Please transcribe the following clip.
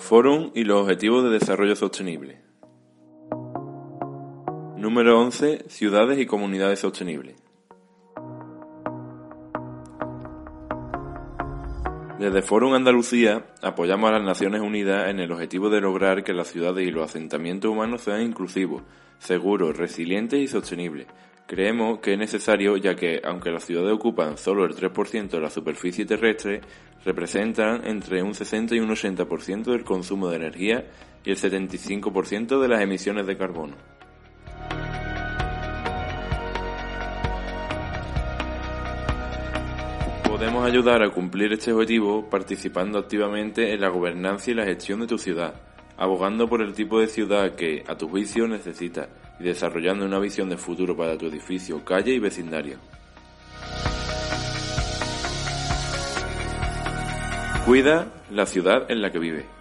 Fórum y los Objetivos de Desarrollo Sostenible. Número 11. Ciudades y comunidades sostenibles. Desde Fórum Andalucía apoyamos a las Naciones Unidas en el objetivo de lograr que las ciudades y los asentamientos humanos sean inclusivos, seguros, resilientes y sostenibles. Creemos que es necesario ya que, aunque las ciudades ocupan solo el 3% de la superficie terrestre, representan entre un 60 y un 80% del consumo de energía y el 75% de las emisiones de carbono. Podemos ayudar a cumplir este objetivo participando activamente en la gobernanza y la gestión de tu ciudad, abogando por el tipo de ciudad que, a tu juicio, necesitas y desarrollando una visión de futuro para tu edificio, calle y vecindario. Cuida la ciudad en la que vive.